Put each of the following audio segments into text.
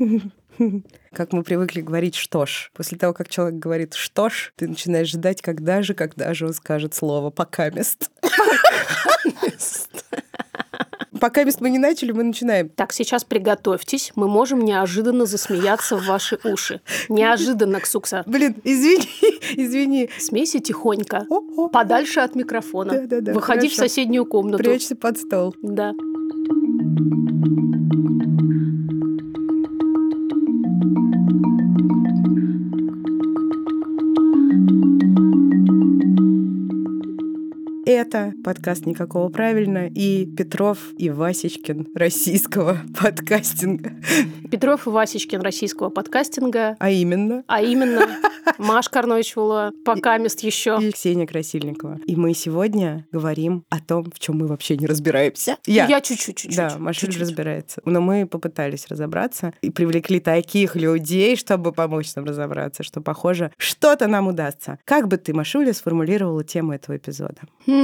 Как мы привыкли говорить «что ж». После того, как человек говорит «что ж», ты начинаешь ждать, когда же, когда же он скажет слово «покамест». Пока мест мы не начали, мы начинаем. Так, сейчас приготовьтесь. Мы можем неожиданно засмеяться в ваши уши. Неожиданно, Ксукса. Блин, извини, извини. Смейся тихонько. Подальше от микрофона. Да, да, да. Выходи хорошо. в соседнюю комнату. Прячься под стол. Да. Это подкаст «Никакого правильно» и Петров и Васечкин российского подкастинга. Петров и Васечкин российского подкастинга. А именно? А именно Маш Карнойчула, пока мест еще. И Ксения Красильникова. И мы сегодня говорим о том, в чем мы вообще не разбираемся. Я, Я чуть-чуть. Да, Маша чуть-чуть. разбирается. Но мы попытались разобраться и привлекли таких людей, чтобы помочь нам разобраться, что, похоже, что-то нам удастся. Как бы ты, Машуля, сформулировала тему этого эпизода? Хм.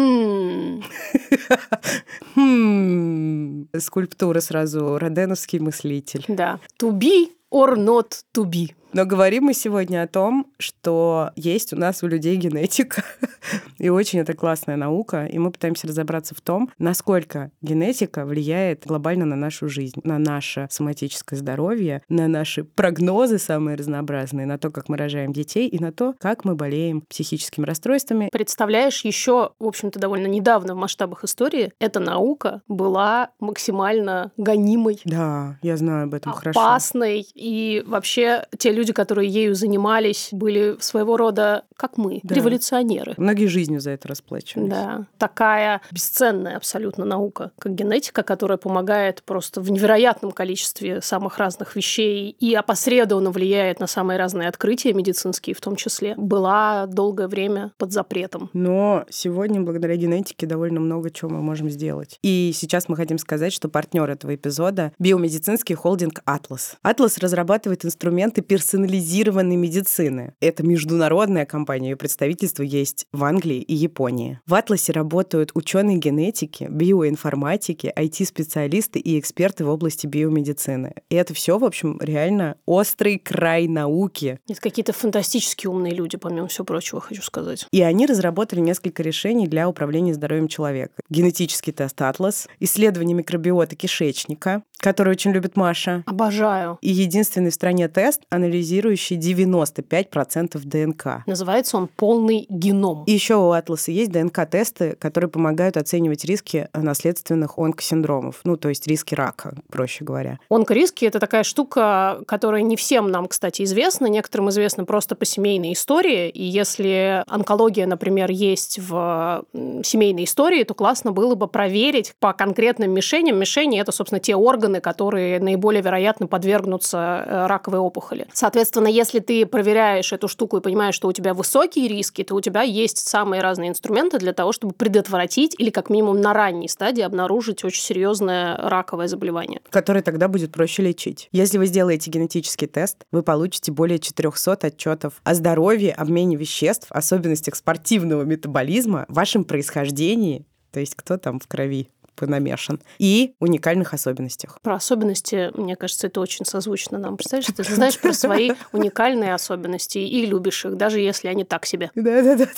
Скульптура сразу, роденовский мыслитель. Да. To be or not to be. Но говорим мы сегодня о том, что есть у нас у людей генетика. и очень это классная наука. И мы пытаемся разобраться в том, насколько генетика влияет глобально на нашу жизнь, на наше соматическое здоровье, на наши прогнозы самые разнообразные, на то, как мы рожаем детей и на то, как мы болеем психическими расстройствами. Представляешь, еще, в общем-то, довольно недавно в масштабах истории эта наука была максимально гонимой. Да, я знаю об этом опасной, хорошо. Опасной. И вообще те люди, люди, которые ею занимались, были своего рода, как мы, да. революционеры. Многие жизнью за это расплачивались. Да. Такая бесценная абсолютно наука, как генетика, которая помогает просто в невероятном количестве самых разных вещей и опосредованно влияет на самые разные открытия медицинские в том числе, была долгое время под запретом. Но сегодня благодаря генетике довольно много чего мы можем сделать. И сейчас мы хотим сказать, что партнер этого эпизода — биомедицинский холдинг «Атлас». «Атлас» разрабатывает инструменты персонализированной медицины. Это международная компания, ее представительство есть в Англии и Японии. В Атласе работают ученые генетики, биоинформатики, IT-специалисты и эксперты в области биомедицины. И это все, в общем, реально острый край науки. Это какие-то фантастически умные люди, помимо всего прочего, хочу сказать. И они разработали несколько решений для управления здоровьем человека. Генетический тест Атлас, исследование микробиота кишечника, который очень любит Маша. Обожаю. И единственный в стране тест, анализирующий 95% ДНК. Называется он полный геном. И еще у Атласа есть ДНК-тесты, которые помогают оценивать риски наследственных онкосиндромов, ну, то есть риски рака, проще говоря. Онкориски – это такая штука, которая не всем нам, кстати, известна. Некоторым известна просто по семейной истории. И если онкология, например, есть в семейной истории, то классно было бы проверить по конкретным мишеням. Мишени – это, собственно, те органы, органы, которые наиболее вероятно подвергнутся э, раковой опухоли. Соответственно, если ты проверяешь эту штуку и понимаешь, что у тебя высокие риски, то у тебя есть самые разные инструменты для того, чтобы предотвратить или как минимум на ранней стадии обнаружить очень серьезное раковое заболевание. Которое тогда будет проще лечить. Если вы сделаете генетический тест, вы получите более 400 отчетов о здоровье, обмене веществ, особенностях спортивного метаболизма, вашем происхождении, то есть кто там в крови понамешан, и уникальных особенностях. Про особенности, мне кажется, это очень созвучно нам. Представляешь, ты знаешь про свои уникальные особенности и любишь их, даже если они так себе. Да-да-да.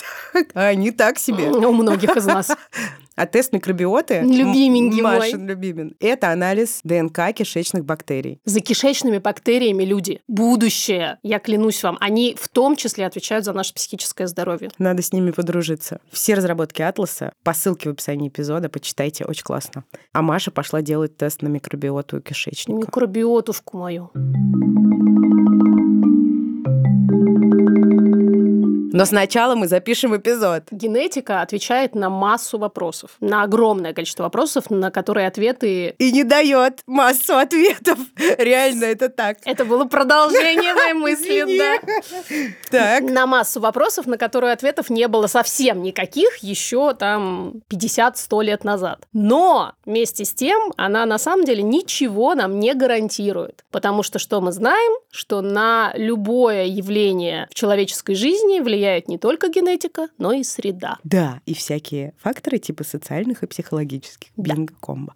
А они так себе. У многих из нас. А тест микробиоты... Любименький Машин мой. любимен. Это анализ ДНК кишечных бактерий. За кишечными бактериями люди. Будущее, я клянусь вам, они в том числе отвечают за наше психическое здоровье. Надо с ними подружиться. Все разработки Атласа по ссылке в описании эпизода почитайте, очень классно. А Маша пошла делать тест на микробиоту кишечника. Микробиотушку мою. Но сначала мы запишем эпизод. Генетика отвечает на массу вопросов, на огромное количество вопросов, на которые ответы... И не дает массу ответов. Реально, это так. Это было продолжение моей мысли, да. Так. На массу вопросов, на которые ответов не было совсем никаких еще там 50-100 лет назад. Но вместе с тем она на самом деле ничего нам не гарантирует. Потому что что мы знаем? Что на любое явление в человеческой жизни влияет влияет не только генетика, но и среда. Да, и всякие факторы типа социальных и психологических. Да. Бинго-комбо.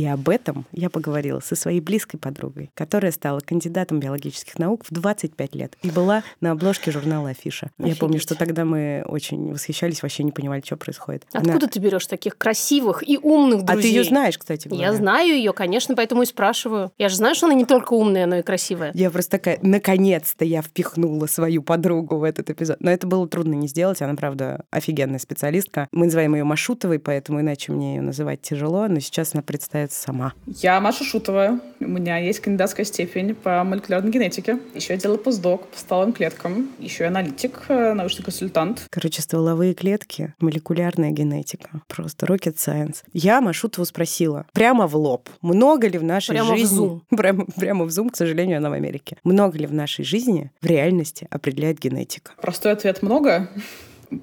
И об этом я поговорила со своей близкой подругой, которая стала кандидатом биологических наук в 25 лет и была на обложке журнала «Афиша». Офигеть. Я помню, что тогда мы очень восхищались, вообще не понимали, что происходит. Откуда Она... ты берешь таких красивых и умных друзей? А ты ее знаешь, кстати говоря. Я знаю ее, конечно, поэтому и спрашиваю. Я же знаю, что она не только умная, но и красивая. Я просто такая, наконец-то я впихнула свою подругу в этот эпизод. Но это было трудно не сделать. Она, правда, офигенная специалистка. Мы называем ее Машутовой, поэтому иначе мне ее называть тяжело, но сейчас она представится сама. Я Маша Шутова. У меня есть кандидатская степень по молекулярной генетике. Еще я делала постдок по стволовым клеткам. Еще я аналитик, э, научный консультант. Короче, стволовые клетки, молекулярная генетика. Просто rocket science. Я Машутову спросила прямо в лоб, много ли в нашей прямо жизни... В Zoom. Прямо, прямо в Zoom, к сожалению, она в Америке. Много ли в нашей жизни в реальности определяет генетика? Простой ответ много.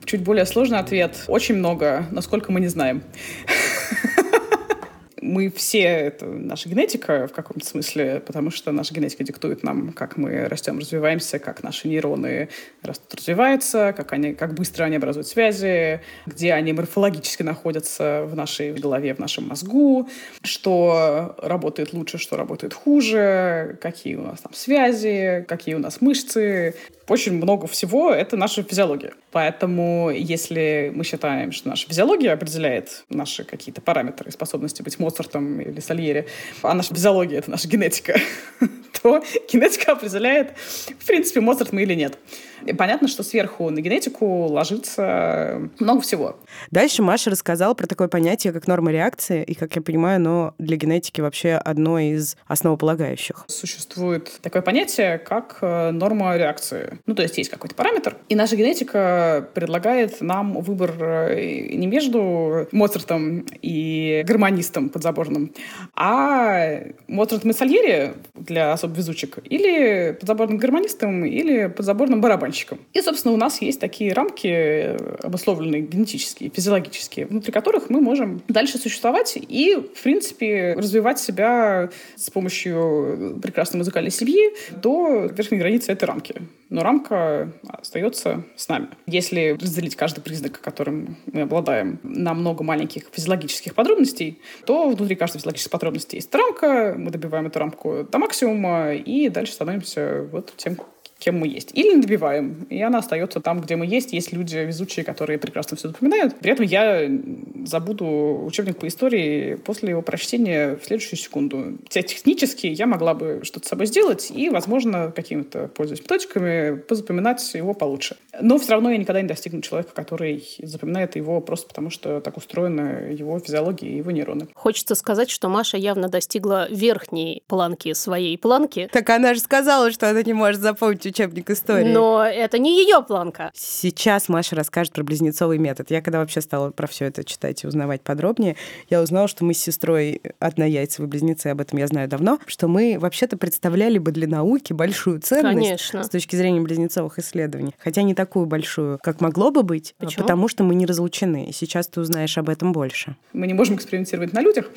Чуть более сложный ответ. Очень много, насколько мы не знаем мы все, это наша генетика в каком-то смысле, потому что наша генетика диктует нам, как мы растем, развиваемся, как наши нейроны растут, развиваются, как, они, как быстро они образуют связи, где они морфологически находятся в нашей голове, в нашем мозгу, что работает лучше, что работает хуже, какие у нас там связи, какие у нас мышцы, очень много всего — это наша физиология. Поэтому если мы считаем, что наша физиология определяет наши какие-то параметры способности быть Моцартом или Сальери, а наша физиология — это наша генетика, то генетика определяет, в принципе, Моцарт мы или нет. И понятно, что сверху на генетику ложится много всего. Дальше Маша рассказала про такое понятие, как норма реакции, и, как я понимаю, оно для генетики вообще одно из основополагающих. Существует такое понятие, как э, норма реакции. Ну, то есть есть какой-то параметр, и наша генетика предлагает нам выбор э, не между Моцартом и гармонистом подзаборным, а Моцартом и Сальери для особо везучек, или подзаборным гармонистом, или подзаборным барабанщиком. И, собственно, у нас есть такие рамки, э, обусловленные генетические, физиологические, внутри которых мы можем дальше существовать и, в принципе, развивать себя с помощью прекрасной музыкальной семьи до верхней границы этой рамки но рамка остается с нами. Если разделить каждый признак, которым мы обладаем, на много маленьких физиологических подробностей, то внутри каждой физиологической подробности есть рамка, мы добиваем эту рамку до максимума, и дальше становимся вот тем, кем мы есть. Или не добиваем, и она остается там, где мы есть. Есть люди везучие, которые прекрасно все запоминают. При этом я забуду учебник по истории после его прочтения в следующую секунду. Технически я могла бы что-то с собой сделать и, возможно, какими-то, пользуясь методиками, позапоминать его получше. Но все равно я никогда не достигну человека, который запоминает его просто потому, что так устроена его физиология и его нейроны. Хочется сказать, что Маша явно достигла верхней планки своей планки. Так она же сказала, что она не может запомнить учебник истории. Но это не ее планка. Сейчас Маша расскажет про близнецовый метод. Я когда вообще стала про все это читать и узнавать подробнее, я узнала, что мы с сестрой однояйцевые близнецы, об этом я знаю давно, что мы вообще-то представляли бы для науки большую ценность Конечно. с точки зрения близнецовых исследований. Хотя не такую большую, как могло бы быть, Почему? потому что мы не разлучены. И сейчас ты узнаешь об этом больше. Мы не можем экспериментировать на людях.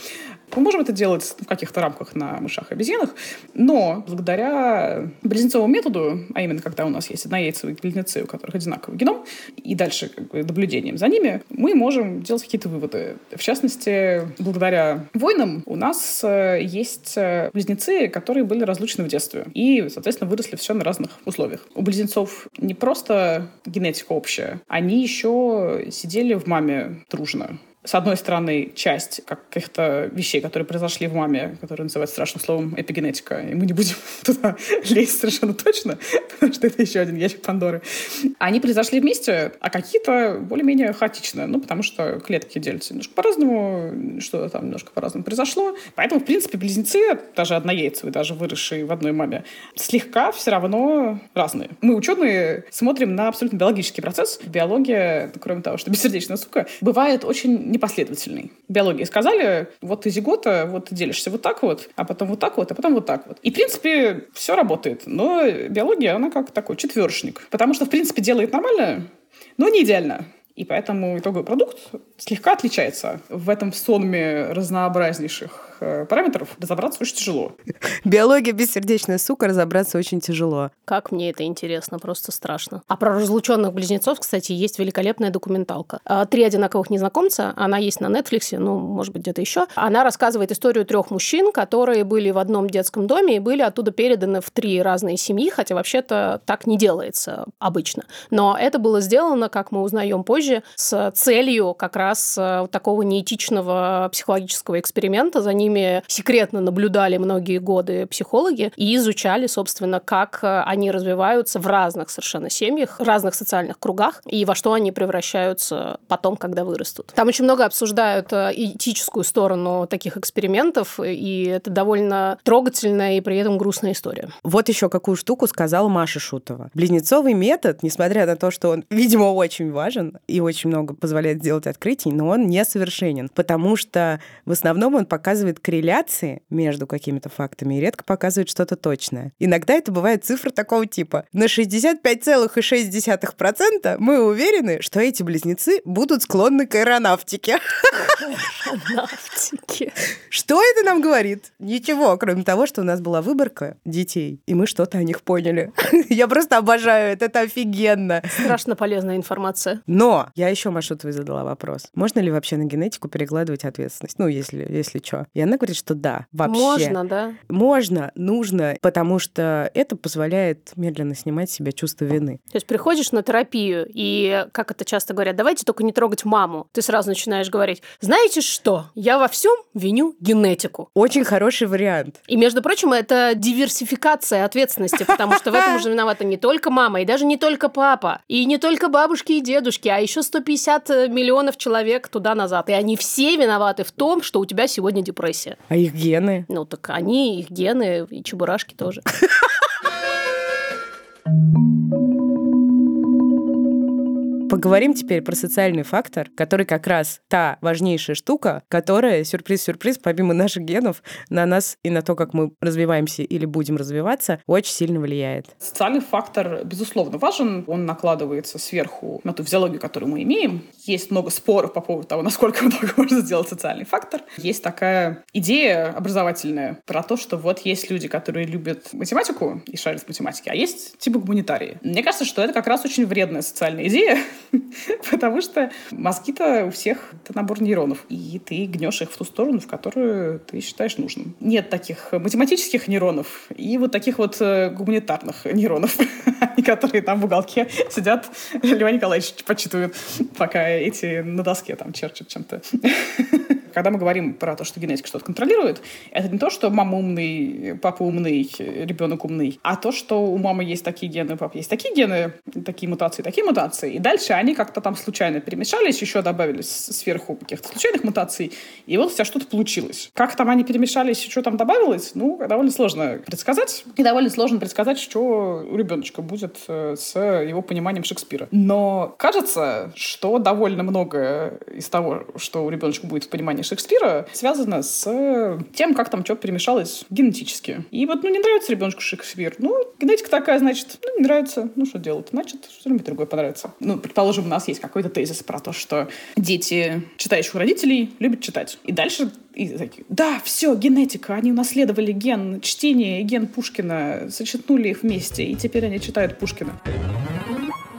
Мы можем это делать в каких-то рамках на мышах и обезьянах, но благодаря близнецовому методу а именно когда у нас есть однояйцевые близнецы, у которых одинаковый геном, и дальше как бы, наблюдением за ними, мы можем делать какие-то выводы. В частности, благодаря войнам у нас э, есть э, близнецы, которые были разлучены в детстве и, соответственно, выросли в совершенно разных условиях. У близнецов не просто генетика общая, они еще сидели в маме дружно с одной стороны, часть каких-то вещей, которые произошли в маме, которые называют страшным словом эпигенетика, и мы не будем туда лезть совершенно точно, потому что это еще один ящик Пандоры. Они произошли вместе, а какие-то более-менее хаотично, ну, потому что клетки делятся немножко по-разному, что там немножко по-разному произошло. Поэтому, в принципе, близнецы, даже однояйцевые, даже выросшие в одной маме, слегка все равно разные. Мы, ученые, смотрим на абсолютно биологический процесс. Биология, кроме того, что бессердечная сука, бывает очень непоследовательный. Биологии сказали, вот ты зигота, вот ты делишься вот так вот, а потом вот так вот, а потом вот так вот. И, в принципе, все работает. Но биология, она как такой четвершник. Потому что, в принципе, делает нормально, но не идеально. И поэтому итоговый продукт слегка отличается. В этом сонме разнообразнейших Э, параметров разобраться очень тяжело. Биология бессердечная сука, разобраться очень тяжело. Как мне это интересно, просто страшно. А про разлученных близнецов, кстати, есть великолепная документалка. А, «Три одинаковых незнакомца», она есть на Netflix, ну, может быть, где-то еще. Она рассказывает историю трех мужчин, которые были в одном детском доме и были оттуда переданы в три разные семьи, хотя вообще-то так не делается обычно. Но это было сделано, как мы узнаем позже, с целью как раз э, такого неэтичного психологического эксперимента. За ним ними секретно наблюдали многие годы психологи и изучали, собственно, как э, они развиваются в разных совершенно семьях, разных социальных кругах и во что они превращаются потом, когда вырастут. Там очень много обсуждают э, этическую сторону таких экспериментов, и это довольно трогательная и при этом грустная история. Вот еще какую штуку сказала Маша Шутова. Близнецовый метод, несмотря на то, что он, видимо, очень важен и очень много позволяет сделать открытий, но он несовершенен, потому что в основном он показывает корреляции между какими-то фактами и редко показывает что-то точное. Иногда это бывает цифра такого типа. На 65,6% мы уверены, что эти близнецы будут склонны к аэронавтике. Аэронавтике. Что это нам говорит? Ничего, кроме того, что у нас была выборка детей, и мы что-то о них поняли. Я просто обожаю это, это офигенно. Страшно полезная информация. Но я еще Машутовой задала вопрос. Можно ли вообще на генетику перекладывать ответственность? Ну, если, если что. И она говорит, что да, вообще. Можно, да? Можно, нужно, потому что это позволяет медленно снимать с себя чувство вины. То есть приходишь на терапию, и, как это часто говорят, давайте только не трогать маму. Ты сразу начинаешь говорить, знаете что, я во всем виню генетику. Очень хороший вариант. И, между прочим, это диверсификация ответственности, потому что в этом уже виновата не только мама, и даже не только папа, и не только бабушки и дедушки, а еще 150 миллионов человек туда-назад. И они все виноваты в том, что у тебя сегодня депрессия депрессия. А их гены? Ну, так они, их гены и чебурашки тоже. Поговорим теперь про социальный фактор, который как раз та важнейшая штука, которая, сюрприз-сюрприз, помимо наших генов, на нас и на то, как мы развиваемся или будем развиваться, очень сильно влияет. Социальный фактор, безусловно, важен. Он накладывается сверху на ту физиологию, которую мы имеем. Есть много споров по поводу того, насколько много можно сделать социальный фактор. Есть такая идея образовательная про то, что вот есть люди, которые любят математику и шарят в математике, а есть типа гуманитарии. Мне кажется, что это как раз очень вредная социальная идея, Потому что мозги-то у всех это набор нейронов. И ты гнешь их в ту сторону, в которую ты считаешь нужным. Нет таких математических нейронов и вот таких вот э, гуманитарных нейронов, которые там в уголке сидят, Леонид Николаевич почитывают, пока эти на доске там черчат чем-то. Когда мы говорим про то, что генетика что-то контролирует, это не то, что мама умный, папа умный, ребенок умный, а то, что у мамы есть такие гены, у папы есть такие гены, такие мутации, такие мутации. И дальше они как-то там случайно перемешались, еще добавились сверху каких-то случайных мутаций, и вот у тебя что-то получилось. Как там они перемешались что там добавилось, ну, довольно сложно предсказать. И довольно сложно предсказать, что у ребеночка будет э, с его пониманием Шекспира. Но кажется, что довольно много из того, что у ребеночка будет в понимании понимание Шекспира связано с тем, как там что перемешалось генетически. И вот, ну, не нравится ребенку Шекспир. Ну, генетика такая, значит, ну, не нравится. Ну, что делать? Значит, что-нибудь другое понравится. Ну, предположим, у нас есть какой-то тезис про то, что дети читающих родителей любят читать. И дальше и такие, да, все, генетика, они унаследовали ген чтения и ген Пушкина, сочетнули их вместе, и теперь они читают Пушкина.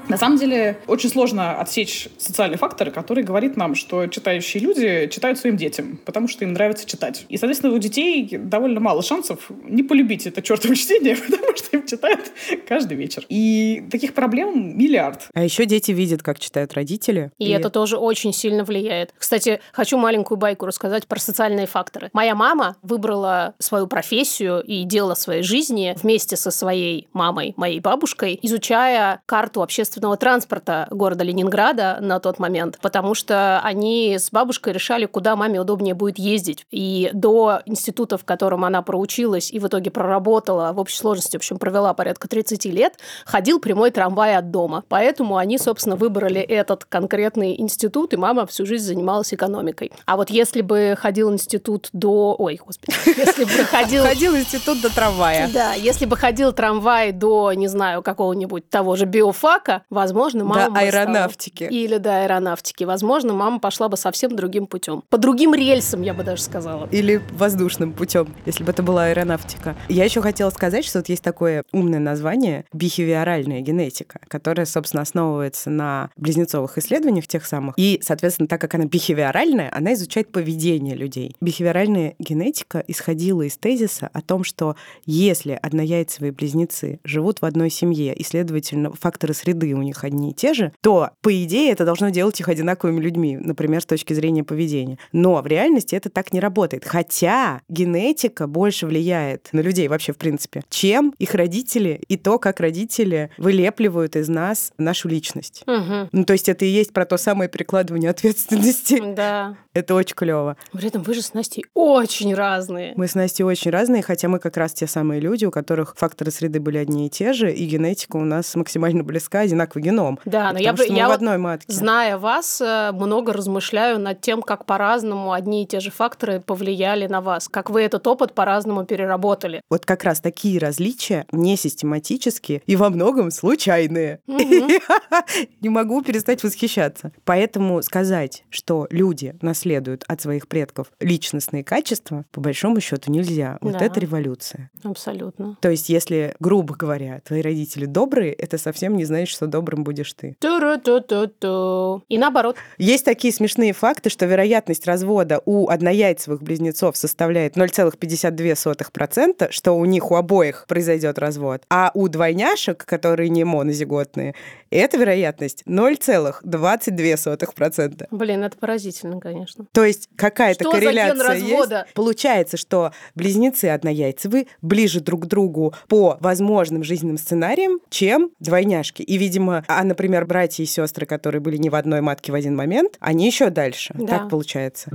На самом деле, очень сложно отсечь социальный фактор, который говорит нам, что читающие люди читают своим детям, потому что им нравится читать. И, соответственно, у детей довольно мало шансов не полюбить это чертово чтение, потому что им читают каждый вечер. И таких проблем миллиард. А еще дети видят, как читают родители. И, и это тоже очень сильно влияет. Кстати, хочу маленькую байку рассказать про социальные факторы. Моя мама выбрала свою профессию и дело своей жизни вместе со своей мамой, моей бабушкой, изучая карту общественного общественного транспорта города Ленинграда на тот момент, потому что они с бабушкой решали, куда маме удобнее будет ездить. И до института, в котором она проучилась и в итоге проработала, в общей сложности, в общем, провела порядка 30 лет, ходил прямой трамвай от дома. Поэтому они, собственно, выбрали этот конкретный институт, и мама всю жизнь занималась экономикой. А вот если бы ходил институт до... Ой, господи. Если бы ходил... Ходил институт до трамвая. Да, если бы ходил трамвай до, не знаю, какого-нибудь того же биофака, возможно, мама До аэронавтики. Или до аэронавтики. Возможно, мама пошла бы совсем другим путем. По другим рельсам, я бы даже сказала. Или воздушным путем, если бы это была аэронавтика. Я еще хотела сказать, что вот есть такое умное название бихевиоральная генетика, которая, собственно, основывается на близнецовых исследованиях тех самых. И, соответственно, так как она бихевиоральная, она изучает поведение людей. Бихевиоральная генетика исходила из тезиса о том, что если однояйцевые близнецы живут в одной семье, и, следовательно, факторы среды у них одни и те же, то, по идее, это должно делать их одинаковыми людьми, например, с точки зрения поведения. Но в реальности это так не работает. Хотя генетика больше влияет на людей вообще, в принципе, чем их родители и то, как родители вылепливают из нас нашу личность. Угу. Ну, то есть это и есть про то самое перекладывание ответственности. Да. Это очень клево. При этом вы же с Настей очень разные. Мы с Настей очень разные, хотя мы как раз те самые люди, у которых факторы среды были одни и те же, и генетика у нас максимально близка, одинаковый геном. Да, но я, что я в одной матке. зная вас, э, много размышляю над тем, как по-разному одни и те же факторы повлияли на вас, как вы этот опыт по-разному переработали. Вот как раз такие различия не систематические и во многом случайные. Не могу перестать восхищаться. Поэтому сказать, что люди наследуют от своих предков личностные качества, по большому счету нельзя. Вот Да. это революция. Абсолютно. То есть, если, грубо говоря, твои родители добрые, это совсем не значит, что добрым будешь ты. Ту-ру-ту-ту-ту. И наоборот. Есть такие смешные факты, что вероятность развода у однояйцевых близнецов составляет 0,52%, что у них у обоих произойдет развод. А у двойняшек, которые не монозиготные, эта вероятность 0,22%. Блин, это поразительно, конечно. То есть какая-то Что корреляция есть. Получается, что близнецы однояйцевые ближе друг к другу по возможным жизненным сценариям, чем двойняшки. И, видимо, а, например, братья и сестры, которые были не в одной матке в один момент, они еще дальше. Да. Так получается.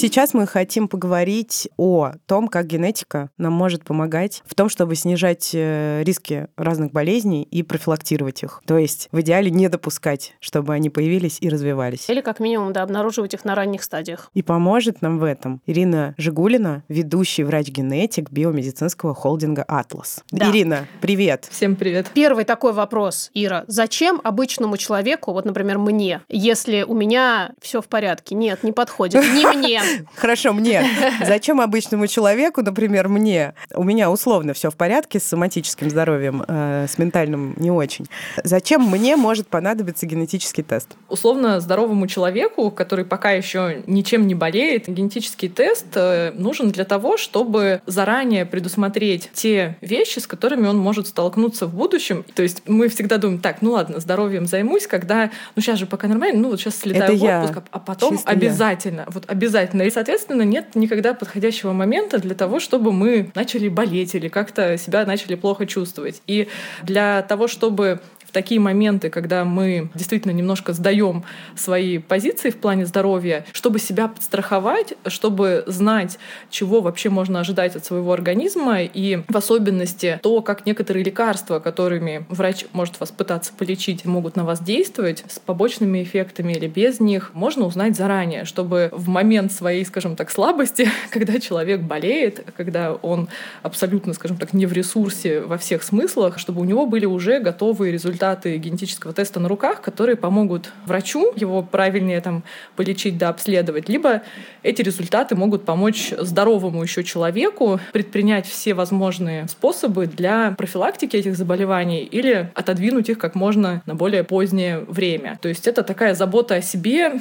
Сейчас мы хотим поговорить о том, как генетика нам может помогать в том, чтобы снижать э, риски разных болезней и профилактировать их. То есть в идеале не допускать, чтобы они появились и развивались. Или как минимум, да, обнаруживать их на ранних стадиях. И поможет нам в этом Ирина Жигулина, ведущий врач-генетик биомедицинского холдинга «Атлас». Да. Ирина, привет! Всем привет. Первый такой вопрос, Ира. Зачем обычному человеку, вот, например, мне, если у меня все в порядке? Нет, не подходит. Не мне. Хорошо, мне. Зачем обычному человеку, например, мне? У меня условно все в порядке с соматическим здоровьем, э, с ментальным не очень. Зачем мне может понадобиться генетический тест? Условно здоровому человеку, который пока еще ничем не болеет, генетический тест э, нужен для того, чтобы заранее предусмотреть те вещи, с которыми он может столкнуться в будущем. То есть мы всегда думаем, так, ну ладно, здоровьем займусь, когда, ну сейчас же пока нормально, ну вот сейчас слетаю Это в я. отпуск, а- а потом Чисто я. обязательно, вот обязательно. И, соответственно, нет никогда подходящего момента для того, чтобы мы начали болеть или как-то себя начали плохо чувствовать. И для того, чтобы в такие моменты, когда мы действительно немножко сдаем свои позиции в плане здоровья, чтобы себя подстраховать, чтобы знать, чего вообще можно ожидать от своего организма, и в особенности то, как некоторые лекарства, которыми врач может вас пытаться полечить, могут на вас действовать с побочными эффектами или без них, можно узнать заранее, чтобы в момент своей, скажем так, слабости, когда человек болеет, когда он абсолютно, скажем так, не в ресурсе во всех смыслах, чтобы у него были уже готовые результаты генетического теста на руках, которые помогут врачу его правильнее там полечить да обследовать, либо эти результаты могут помочь здоровому еще человеку предпринять все возможные способы для профилактики этих заболеваний или отодвинуть их как можно на более позднее время. То есть это такая забота о себе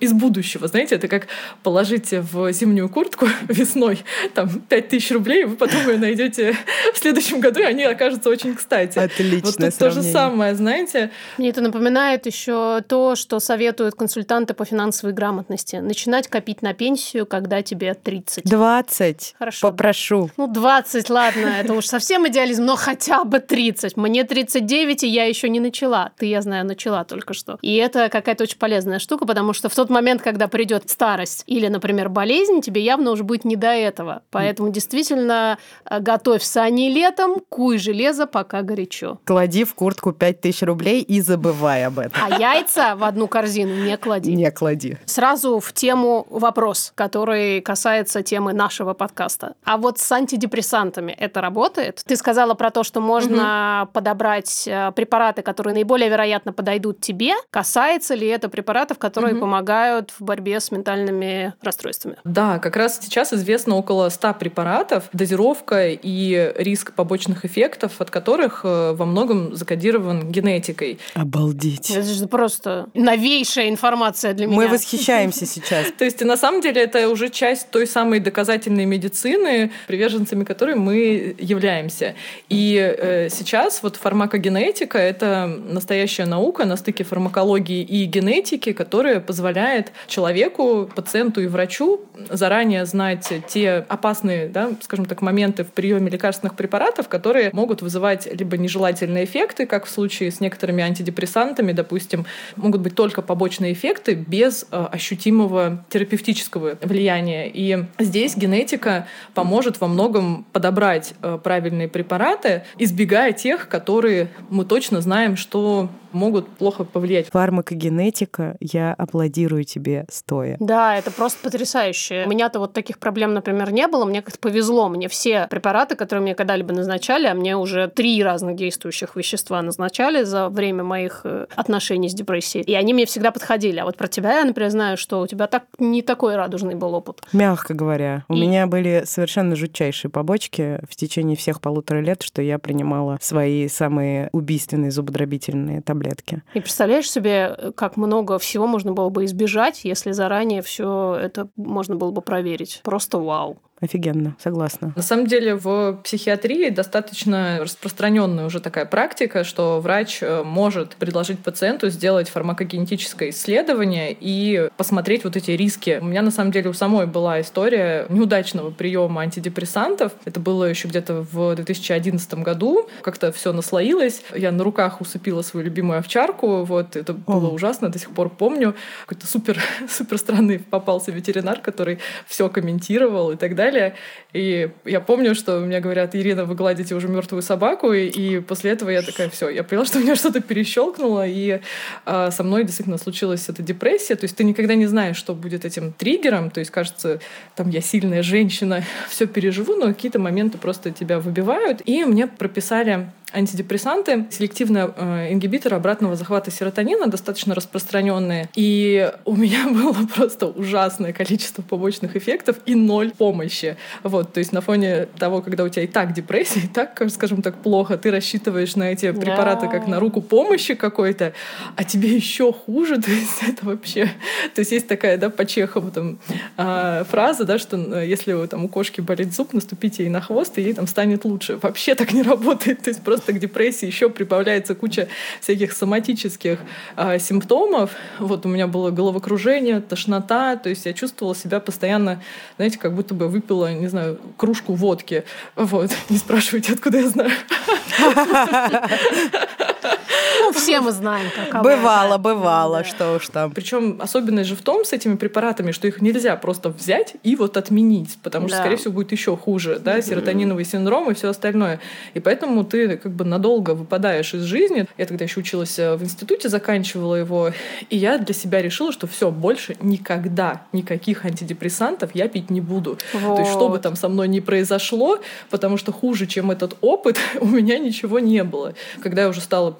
из будущего. Знаете, это как положить в зимнюю куртку весной там 5000 рублей, вы потом ее найдете в следующем году, и они окажутся очень кстати. Отличное Вот тут то же сравнение. самое, знаете. Мне это напоминает еще то, что советуют консультанты по финансовой грамотности. Начинать копить на пенсию, когда тебе 30. 20. Хорошо. Попрошу. Ну, 20, ладно, это уж совсем идеализм, но хотя бы 30. Мне 39, и я еще не начала. Ты, я знаю, начала только что. И это какая-то очень полезная штука, потому что в тот тот момент, когда придет старость или, например, болезнь, тебе явно уже будет не до этого. Поэтому действительно э, готовь сани летом, куй железо, пока горячо. Клади в куртку 5000 рублей и забывай об этом. А яйца в одну корзину не клади. Не клади. Сразу в тему вопрос, который касается темы нашего подкаста. А вот с антидепрессантами это работает? Ты сказала про то, что можно угу. подобрать э, препараты, которые наиболее вероятно подойдут тебе. Касается ли это препаратов, которые угу. помогают в борьбе с ментальными расстройствами? Да, как раз сейчас известно около 100 препаратов, дозировка и риск побочных эффектов, от которых э, во многом закодирован генетикой. Обалдеть. Это же просто новейшая информация для меня. Мы восхищаемся сейчас. То есть, на самом деле, это уже часть той самой доказательной медицины, приверженцами которой мы являемся. И э, сейчас вот фармакогенетика — это настоящая наука на стыке фармакологии и генетики, которая позволяет человеку, пациенту и врачу заранее знать те опасные, да, скажем так, моменты в приеме лекарственных препаратов, которые могут вызывать либо нежелательные эффекты, как в случае с некоторыми антидепрессантами, допустим, могут быть только побочные эффекты без э, ощутимого терапевтического влияния. И здесь генетика поможет во многом подобрать э, правильные препараты, избегая тех, которые мы точно знаем, что могут плохо повлиять. Фармакогенетика, я аплодирую тебе стоя. Да, это просто потрясающе. У меня-то вот таких проблем, например, не было. Мне как-то повезло. Мне все препараты, которые мне когда-либо назначали, а мне уже три разных действующих вещества назначали за время моих э, отношений с депрессией. И они мне всегда подходили. А вот про тебя я, например, знаю, что у тебя так не такой радужный был опыт. Мягко говоря. У и... меня были совершенно жутчайшие побочки в течение всех полутора лет, что я принимала свои самые убийственные зубодробительные таблетки таблетки. И представляешь себе, как много всего можно было бы избежать, если заранее все это можно было бы проверить. Просто вау. Офигенно, согласна. На самом деле в психиатрии достаточно распространенная уже такая практика, что врач э, может предложить пациенту сделать фармакогенетическое исследование и посмотреть вот эти риски. У меня на самом деле у самой была история неудачного приема антидепрессантов. Это было еще где-то в 2011 году. Как-то все наслоилось. Я на руках усыпила свою любимую овчарку. Вот это было ужасно, до сих пор помню. Какой-то супер, супер странный попался ветеринар, который все комментировал и так далее далее. И я помню, что мне говорят, Ирина, вы гладите уже мертвую собаку, и, и после этого я такая, все, я поняла, что у меня что-то перещелкнуло, и э, со мной действительно случилась эта депрессия. То есть ты никогда не знаешь, что будет этим триггером. То есть кажется, там я сильная женщина, все переживу, но какие-то моменты просто тебя выбивают. И мне прописали антидепрессанты, селективные э, ингибиторы обратного захвата серотонина, достаточно распространенные. И у меня было просто ужасное количество побочных эффектов и ноль помощи. Вот, то есть на фоне того, когда у тебя и так депрессия, и так, скажем так, плохо, ты рассчитываешь на эти препараты как на руку помощи какой-то, а тебе еще хуже, то есть это вообще... То есть есть такая, да, по Чехову там э, фраза, да, что э, если там у кошки болит зуб, наступите ей на хвост, и ей там станет лучше. Вообще так не работает. То есть просто просто к депрессии еще прибавляется куча всяких соматических э, симптомов. Вот у меня было головокружение, тошнота, то есть я чувствовала себя постоянно, знаете, как будто бы выпила, не знаю, кружку водки. Вот, не спрашивайте, откуда я знаю. Ну, все мы знаем, как Бывало, бывало, да. что уж там. Причем особенность же в том с этими препаратами, что их нельзя просто взять и вот отменить, потому что, скорее всего, будет еще хуже, да, серотониновый синдром и все остальное. И поэтому ты как бы надолго выпадаешь из жизни. Я тогда еще училась э, в институте, заканчивала его, и я для себя решила, что все, больше никогда никаких антидепрессантов я пить не буду. Вот. То есть, что бы там со мной ни произошло, потому что хуже, чем этот опыт, у меня ничего не было. Когда я уже стала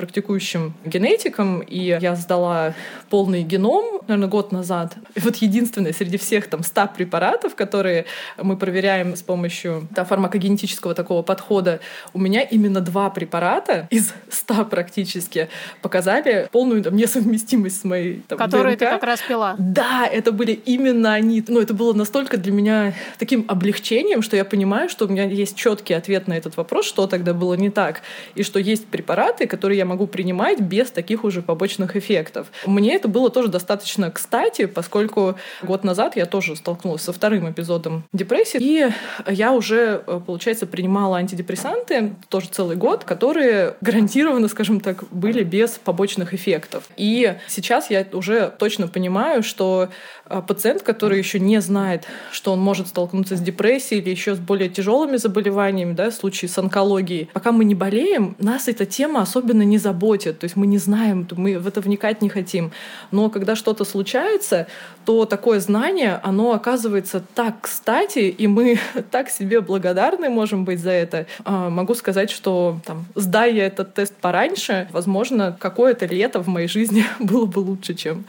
практикующим генетиком, и я сдала полный геном, наверное, год назад. И вот единственное среди всех там 100 препаратов, которые мы проверяем с помощью да, фармакогенетического такого подхода, у меня именно два препарата из 100 практически показали полную там, несовместимость с моей там, Которые ДНК. ты как раз пила. Да, это были именно они. Ну, это было настолько для меня таким облегчением, что я понимаю, что у меня есть четкий ответ на этот вопрос, что тогда было не так, и что есть препараты, которые я могу принимать принимать без таких уже побочных эффектов. Мне это было тоже достаточно кстати, поскольку год назад я тоже столкнулась со вторым эпизодом депрессии, и я уже, э, получается, принимала антидепрессанты тоже целый год, которые гарантированно, скажем так, были без побочных эффектов. И сейчас я уже точно понимаю, что пациент, который еще не знает, что он может столкнуться с депрессией или еще с более тяжелыми заболеваниями, да, в случае с онкологией, пока мы не болеем, нас эта тема особенно не заботит. То есть мы не знаем, мы в это вникать не хотим. Но когда что-то случается, то такое знание, оно оказывается так кстати, и мы так себе благодарны можем быть за это. А, могу сказать, что там, сдай я этот тест пораньше, возможно, какое-то лето в моей жизни было бы лучше, чем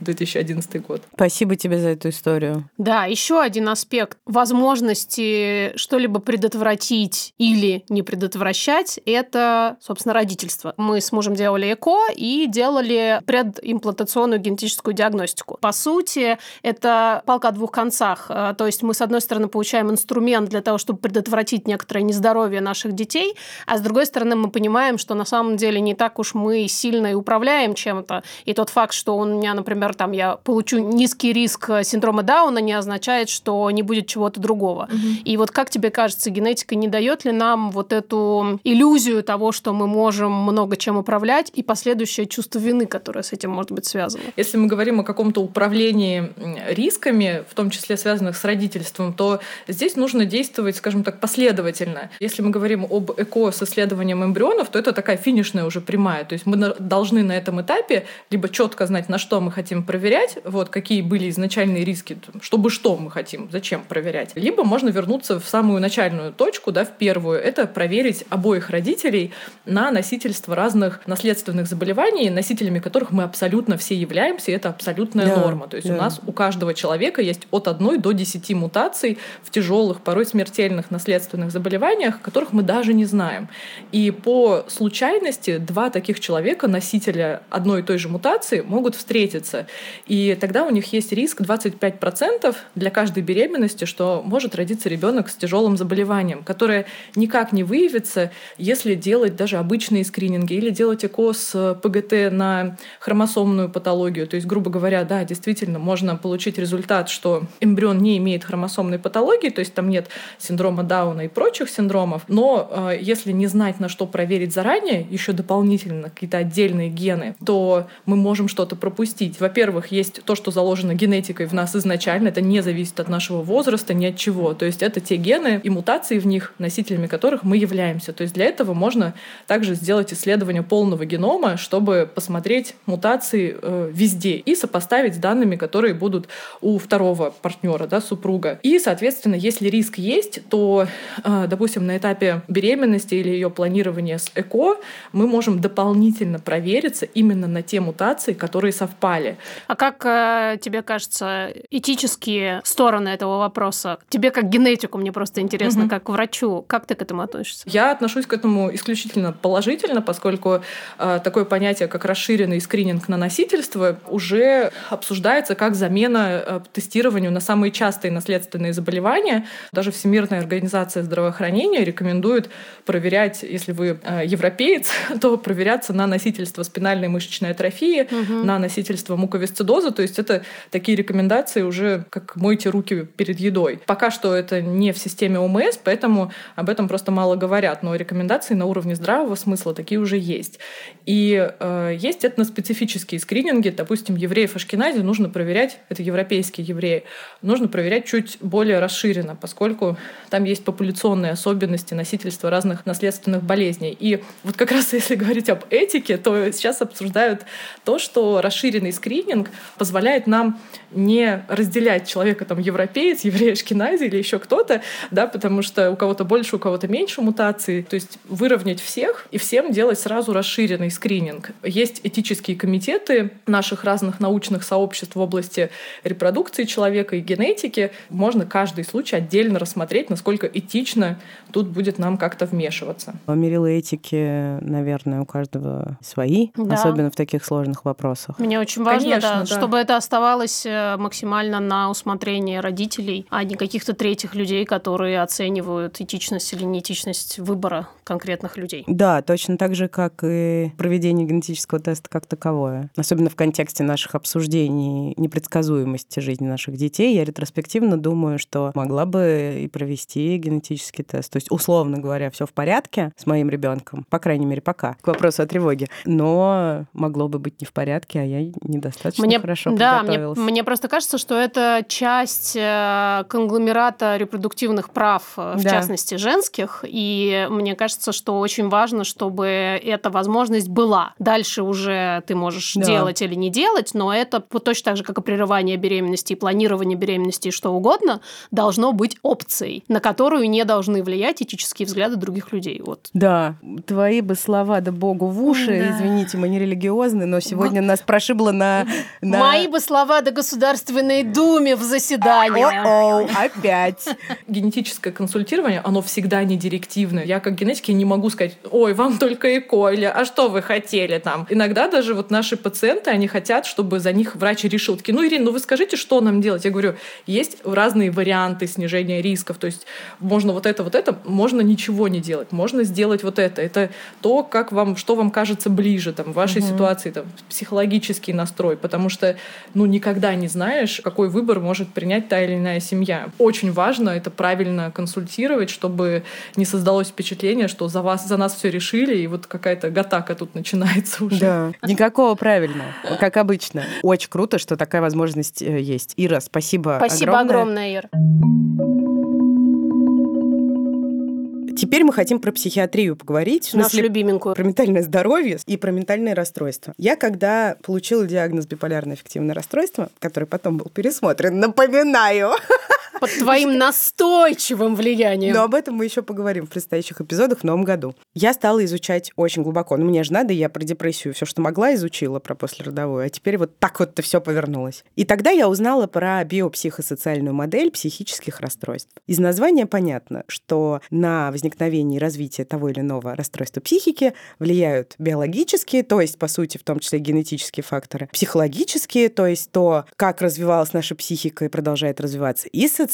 2011 год. Спасибо тебе за эту историю. Да, еще один аспект возможности что-либо предотвратить или не предотвращать, это, собственно, родительство. Мы с мужем делали ЭКО и делали предимплантационную генетическую диагностику. По сути, это палка о двух концах. Э, то есть мы, с одной стороны, получаем инструмент для того, чтобы предотвратить некоторое нездоровье наших детей, а с другой стороны, мы понимаем, что на самом деле не так уж мы сильно и управляем чем-то. И тот факт, что у меня, например, там я получу низкий риск синдрома Дауна, не означает, что не будет чего-то другого. Угу. И вот как тебе кажется, генетика не дает ли нам вот эту иллюзию того, что мы можем много чем управлять, и последующее чувство вины, которое с этим может быть связано? Если мы говорим о каком-то управлении рисками, в том числе связанных с родительством, то здесь нужно действовать, скажем так, последовательно. Если мы говорим об ЭКО с исследованием эмбрионов, то это такая финишная уже прямая. То есть мы должны на этом этапе либо четко знать, на что мы хотим проверять, вот какие были изначальные риски, чтобы что мы хотим, зачем проверять. Либо можно вернуться в самую начальную точку, да, в первую, это проверить обоих родителей на носительство разных наследственных заболеваний, носителями которых мы абсолютно все являемся, и это абсолютная да, норма. То есть да. у нас у каждого человека есть от одной до десяти мутаций в тяжелых, порой смертельных наследственных заболеваниях, которых мы даже не знаем. И по случайности два таких человека, носителя одной и той же мутации, могут встретиться. И тогда у них есть риск 25% для каждой беременности, что может родиться ребенок с тяжелым заболеванием, которое никак не выявится, если делать даже обычные скрининги или делать ЭКО с ПГТ на хромосомную патологию. То есть, грубо говоря, да, действительно, можно получить результат, что эмбрион не имеет хромосомной патологии, то есть там нет синдрома Дауна и прочих синдромов, но э, если не знать, на что проверить заранее, еще дополнительно какие-то отдельные гены, то мы можем что-то пропустить. Во-первых, есть то, что заложено генетикой в нас изначально, это не зависит от нашего возраста, ни от чего. То есть это те гены и мутации в них, носителями которых мы являемся. То есть для этого можно также сделать исследование полного генома, чтобы посмотреть мутации э, везде и сопоставить с данными, которые будут у второго партнера, да, супруга. И, соответственно, если риск есть, то, э, допустим, на этапе беременности или ее планирования с ЭКО мы можем дополнительно провериться именно на те мутации, которые совпали. А как э, тебе кажется этические стороны этого вопроса? Тебе как генетику мне просто интересно, угу. как врачу, как ты к этому относишься? Я отношусь к этому исключительно положительно, поскольку э, такое понятие, как расширенный скрининг на носительство, уже обсуждается как замена э, тестированию на самые частые наследственные заболевания. Даже Всемирная организация здравоохранения рекомендует проверять, если вы э, европеец, то проверяться на носительство спинальной мышечной атрофии, угу. на носительство муковисцидоза. То есть это такие рекомендации уже как мойте руки перед едой. Пока что это не в системе ОМС, поэтому об этом просто мало говорят. Но рекомендации на уровне здравого смысла такие уже есть. И э, есть этноспецифические скрининги. Допустим, евреев Ашкенази нужно проверять, это европейские евреи, нужно проверять чуть более расширенно, поскольку там есть популяционные особенности носительства разных наследственных болезней. И вот как раз если говорить об этике, то сейчас обсуждают то, что расширенный скрининг позволяет нам не разделять человека там европеец, еврей Ашкенази или еще кто-то, да, потому что у кого-то больше, у кого-то меньше мутаций. То есть выровнять всех и всем делать сразу расширенный скрининг. Есть этические комитеты наших разных научных сообществ в области репродукции человека и генетики. Можно каждый случай отдельно рассмотреть, насколько этично тут будет нам как-то вмешиваться. Мерила этики, наверное, у каждого свои, да. особенно в таких сложных вопросах. Мне очень важно, Конечно, да, да. чтобы это оставалось оставлять э, максимально на усмотрение родителей, а не каких-то третьих людей, которые оценивают этичность или неэтичность выбора конкретных людей. Да, точно так же, как и проведение генетического теста как таковое. Особенно в контексте наших обсуждений непредсказуемости жизни наших детей, я ретроспективно думаю, что могла бы и провести генетический тест. То есть, условно говоря, все в порядке с моим ребенком, по крайней мере, пока, к вопросу о тревоге. Но могло бы быть не в порядке, а я недостаточно мне, хорошо да, мне, мне просто кажется, что это часть э, конгломерата репродуктивных прав, э, в да. частности, женских. И мне кажется, что очень важно, чтобы эта возможность была. Дальше уже ты можешь да. делать или не делать, но это точно так же, как и прерывание беременности и планирование беременности и что угодно, должно быть опцией, на которую не должны влиять этические взгляды других людей. Вот. Да, твои бы слова да богу в уши, да. извините, мы не религиозны, но сегодня нас прошибло на, на... Мои бы слова до Государственной Думе в заседании. О-о, опять. Генетическое консультирование, оно всегда не директивное. Я как генетики не могу сказать, ой, вам только ЭКО, или а что вы хотели там? Иногда даже вот наши пациенты, они хотят, чтобы за них врач решил. Такие, ну, Ирина, ну вы скажите, что нам делать? Я говорю, есть разные варианты снижения рисков. То есть можно вот это, вот это, можно ничего не делать. Можно сделать вот это. Это то, как вам, что вам кажется ближе там, в вашей угу. ситуации, там, психологический настрой. Потому что, ну, никогда не знаешь, какой выбор может принять та или иная семья. Очень важно это правильно консультировать, чтобы не создалось впечатление, что за вас, за нас все решили, и вот какая-то гатака тут начинается уже. Да, никакого правильного, как обычно. Очень круто, что такая возможность э, есть. Ира, спасибо Спасибо огромное. огромное, Ира. Теперь мы хотим про психиатрию поговорить. Нашу любименькую. Про ментальное здоровье и про ментальные расстройства. Я, когда получила диагноз биполярное эффективное расстройство, который потом был пересмотрен, напоминаю, под твоим настойчивым влиянием. Но об этом мы еще поговорим в предстоящих эпизодах в новом году. Я стала изучать очень глубоко. Ну, мне же надо, я про депрессию все, что могла, изучила про послеродовую. А теперь вот так вот-то все повернулось. И тогда я узнала про биопсихосоциальную модель психических расстройств. Из названия понятно, что на возникновение и развитие того или иного расстройства психики влияют биологические, то есть, по сути, в том числе генетические факторы, психологические, то есть то, как развивалась наша психика и продолжает развиваться, и социальные,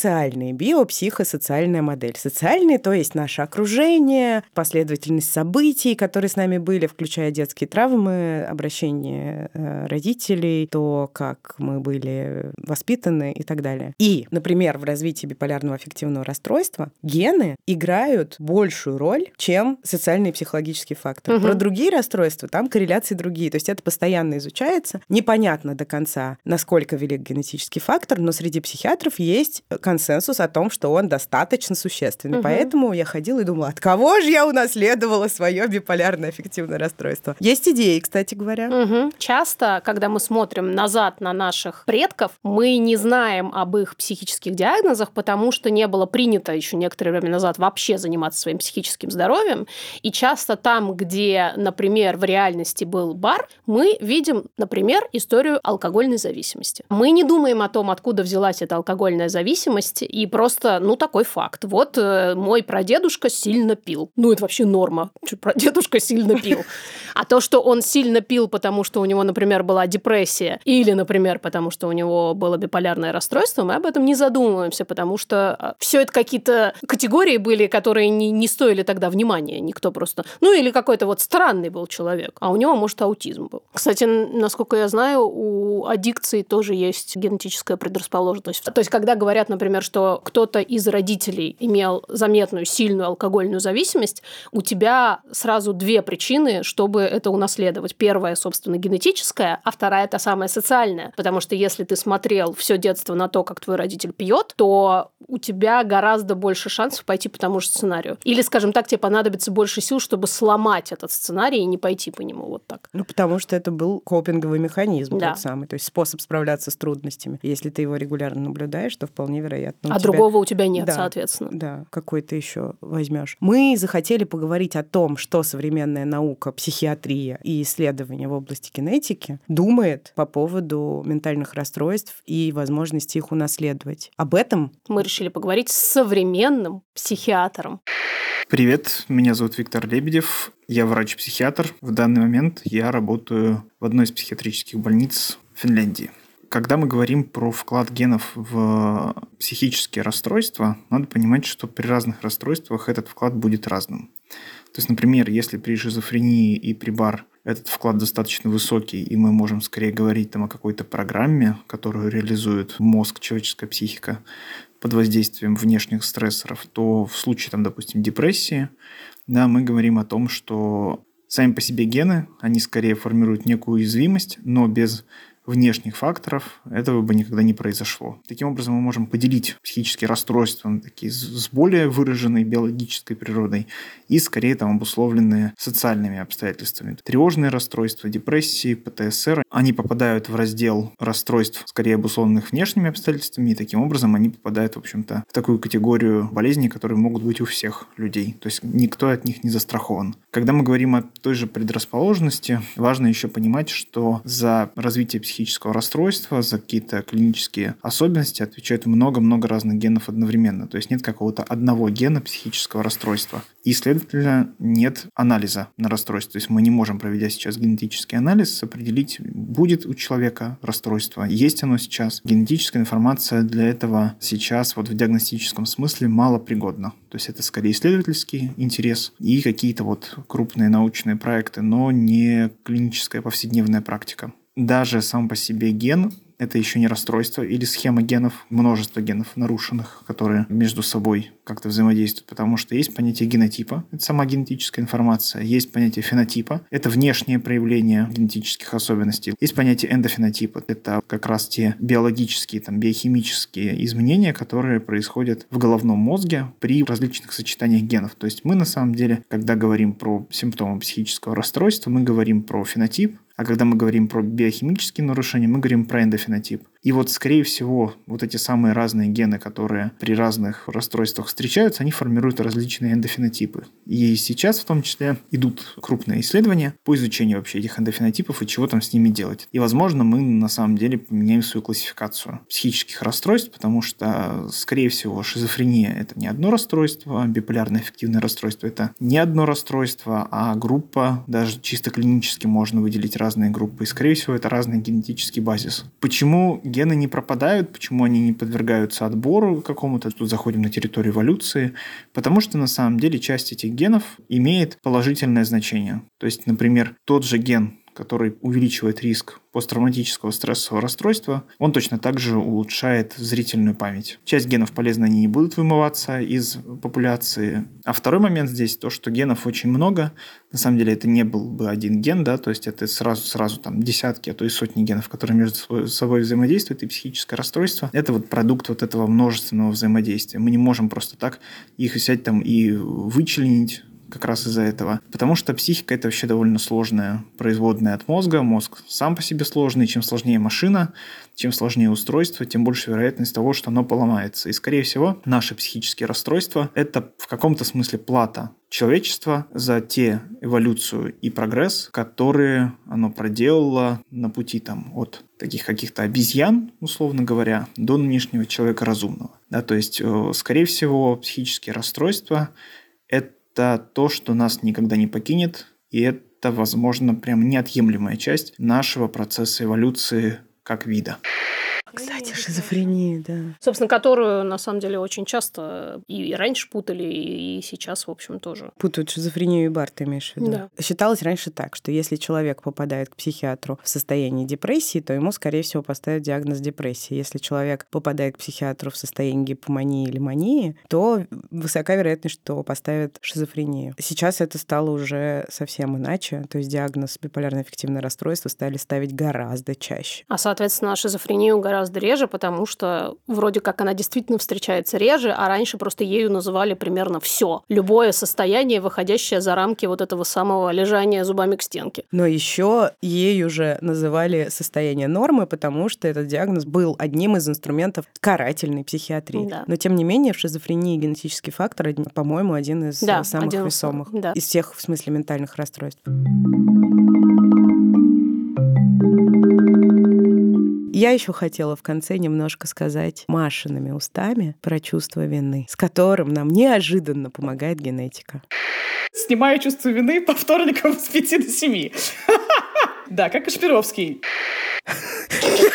биопсихосоциальная модель. Социальные, то есть наше окружение, последовательность событий, которые с нами были, включая детские травмы, обращение э, родителей, то, как мы были воспитаны и так далее. И, например, в развитии биполярного аффективного расстройства гены играют большую роль, чем социальные и психологические факторы. Угу. Про другие расстройства там корреляции другие. То есть это постоянно изучается. Непонятно до конца, насколько велик генетический фактор, но среди психиатров есть консенсус о том, что он достаточно существенный. Угу. Поэтому я ходила и думала, от кого же я унаследовала свое биполярное аффективное расстройство? Есть идеи, кстати говоря. Угу. Часто, когда мы смотрим назад на наших предков, мы не знаем об их психических диагнозах, потому что не было принято еще некоторое время назад вообще заниматься своим психическим здоровьем. И часто там, где, например, в реальности был бар, мы видим, например, историю алкогольной зависимости. Мы не думаем о том, откуда взялась эта алкогольная зависимость, зависимость, и просто, ну, такой факт. Вот э, мой прадедушка сильно пил. Ну, это вообще норма. Что прадедушка сильно пил. А то, что он сильно пил, потому что у него, например, была депрессия, или, например, потому что у него было биполярное расстройство, мы об этом не задумываемся, потому что а, все это какие-то категории были, которые не, не стоили тогда внимания. Никто просто... Ну, или какой-то вот странный был человек, а у него, может, аутизм был. Кстати, насколько я знаю, у аддикции тоже есть генетическая предрасположенность. То есть, когда говорят, например, что кто-то из родителей имел заметную, сильную алкогольную зависимость, у тебя сразу две причины, чтобы это унаследовать. Первая, собственно, генетическая, а вторая та самая социальная. Потому что если ты смотрел все детство на то, как твой родитель пьет, то у тебя гораздо больше шансов пойти по тому же сценарию. Или, скажем так, тебе понадобится больше сил, чтобы сломать этот сценарий и не пойти по нему вот так. Ну, потому что это был копинговый механизм да. тот самый, то есть способ справляться с трудностями. Если ты его регулярно наблюдаешь, то вполне вероятно. А тебя... другого у тебя нет, да, соответственно. Да, какой ты еще возьмешь. Мы захотели поговорить о том, что современная наука, психиатрия и исследования в области генетики думает по поводу ментальных расстройств и возможности их унаследовать. Об этом мы решили поговорить с современным психиатром. Привет, меня зовут Виктор Лебедев, я врач-психиатр. В данный момент я работаю в одной из психиатрических больниц Финляндии. Когда мы говорим про вклад генов в психические расстройства, надо понимать, что при разных расстройствах этот вклад будет разным. То есть, например, если при шизофрении и при бар этот вклад достаточно высокий, и мы можем скорее говорить там о какой-то программе, которую реализует мозг, человеческая психика под воздействием внешних стрессоров, то в случае, там, допустим, депрессии, да, мы говорим о том, что сами по себе гены, они скорее формируют некую уязвимость, но без внешних факторов этого бы никогда не произошло. Таким образом, мы можем поделить психические расстройства на такие с более выраженной биологической природой и скорее там обусловленные социальными обстоятельствами. Тревожные расстройства, депрессии, ПТСР, они попадают в раздел расстройств, скорее обусловленных внешними обстоятельствами, и таким образом они попадают, в общем-то, в такую категорию болезней, которые могут быть у всех людей. То есть никто от них не застрахован. Когда мы говорим о той же предрасположенности, важно еще понимать, что за развитие психического психического расстройства, за какие-то клинические особенности отвечают много-много разных генов одновременно. То есть нет какого-то одного гена психического расстройства. И, следовательно, нет анализа на расстройство. То есть мы не можем, проведя сейчас генетический анализ, определить, будет у человека расстройство, есть оно сейчас. Генетическая информация для этого сейчас вот в диагностическом смысле мало пригодна. То есть это скорее исследовательский интерес и какие-то вот крупные научные проекты, но не клиническая повседневная практика даже сам по себе ген это еще не расстройство или схема генов, множество генов нарушенных, которые между собой как-то взаимодействуют, потому что есть понятие генотипа, это сама генетическая информация, есть понятие фенотипа, это внешнее проявление генетических особенностей, есть понятие эндофенотипа, это как раз те биологические, там, биохимические изменения, которые происходят в головном мозге при различных сочетаниях генов. То есть мы на самом деле, когда говорим про симптомы психического расстройства, мы говорим про фенотип, а когда мы говорим про биохимические нарушения, мы говорим про эндофенотип. И вот, скорее всего, вот эти самые разные гены, которые при разных расстройствах встречаются, они формируют различные эндофенотипы. И сейчас в том числе идут крупные исследования по изучению вообще этих эндофенотипов и чего там с ними делать. И, возможно, мы на самом деле поменяем свою классификацию психических расстройств, потому что, скорее всего, шизофрения – это не одно расстройство, биполярное эффективное расстройство – это не одно расстройство, а группа, даже чисто клинически можно выделить разные группы. И, скорее всего, это разный генетический базис. Почему гены не пропадают, почему они не подвергаются отбору какому-то, тут заходим на территорию эволюции, потому что на самом деле часть этих генов имеет положительное значение. То есть, например, тот же ген который увеличивает риск посттравматического стрессового расстройства, он точно так же улучшает зрительную память. Часть генов полезно, они не будут вымываться из популяции. А второй момент здесь то, что генов очень много. На самом деле это не был бы один ген, да, то есть это сразу-сразу там десятки, а то и сотни генов, которые между собой взаимодействуют, и психическое расстройство. Это вот продукт вот этого множественного взаимодействия. Мы не можем просто так их взять там и вычленить как раз из-за этого. Потому что психика это вообще довольно сложная производная от мозга. Мозг сам по себе сложный. Чем сложнее машина, чем сложнее устройство, тем больше вероятность того, что оно поломается. И, скорее всего, наши психические расстройства – это в каком-то смысле плата человечества за те эволюцию и прогресс, которые оно проделало на пути там, от таких каких-то обезьян, условно говоря, до нынешнего человека разумного. Да, то есть, э, скорее всего, психические расстройства – это это то, что нас никогда не покинет, и это, возможно, прям неотъемлемая часть нашего процесса эволюции как вида. Кстати, шизофрения, да. Собственно, которую, на самом деле, очень часто и раньше путали, и сейчас, в общем, тоже. Путают шизофрению и бар, ты имеешь в виду? Да. Считалось раньше так, что если человек попадает к психиатру в состоянии депрессии, то ему, скорее всего, поставят диагноз депрессии. Если человек попадает к психиатру в состоянии гипомании или мании, то высока вероятность, что поставят шизофрению. Сейчас это стало уже совсем иначе, то есть диагноз биполярное эффективное расстройство стали ставить гораздо чаще. А, соответственно, шизофрению гораздо гораздо реже, потому что вроде как она действительно встречается реже, а раньше просто ею называли примерно все. Любое состояние, выходящее за рамки вот этого самого лежания зубами к стенке. Но еще ею уже называли состояние нормы, потому что этот диагноз был одним из инструментов карательной психиатрии. Да. Но тем не менее в шизофрении генетический фактор, по-моему, один из да, самых один, весомых да. из всех в смысле ментальных расстройств. Я еще хотела в конце немножко сказать Машиными устами про чувство вины, с которым нам неожиданно помогает генетика. Снимаю чувство вины по вторникам с 5 до 7. Да, как Кашпировский.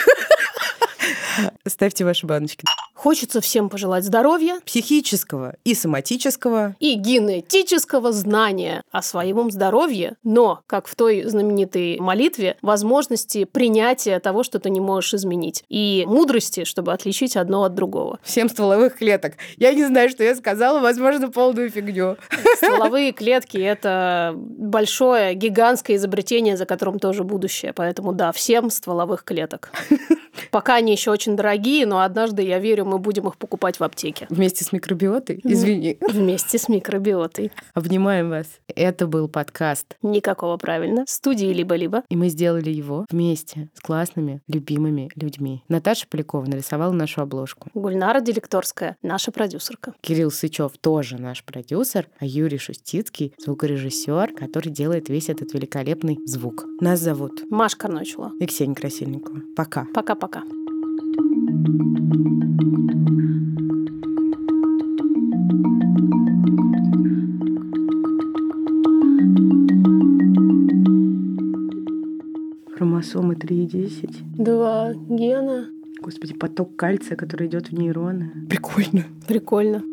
Ставьте ваши баночки. Хочется всем пожелать здоровья Психического и соматического. и генетического знания о своем здоровье, но, как в той знаменитой молитве, возможности принятия того, что ты не можешь изменить, и мудрости, чтобы отличить одно от другого. Всем стволовых клеток. Я не знаю, что я сказала, возможно, полную фигню. Стволовые клетки – это большое, гигантское изобретение, за которым тоже будущее. Поэтому да, всем стволовых клеток. Пока они еще очень дорогие, но однажды, я верю, мы будем их покупать в аптеке. Вместе с микробиотой. Извини. Вместе с микробиотой. Обнимаем вас. Это был подкаст. Никакого правильно. Студии либо-либо. И мы сделали его вместе с классными, любимыми людьми. Наташа Полякова нарисовала нашу обложку. Гульнара Делекторская, наша продюсерка. Кирилл Сычев тоже наш продюсер, а Юрий Шустицкий — звукорежиссер, который делает весь этот великолепный звук. Нас зовут Маш Карночула. и Ксения Красильникова. Пока. Пока-пока. Хромосомы 3 и 10. Два гена. Господи, поток кальция, который идет в нейроны. Прикольно. Прикольно.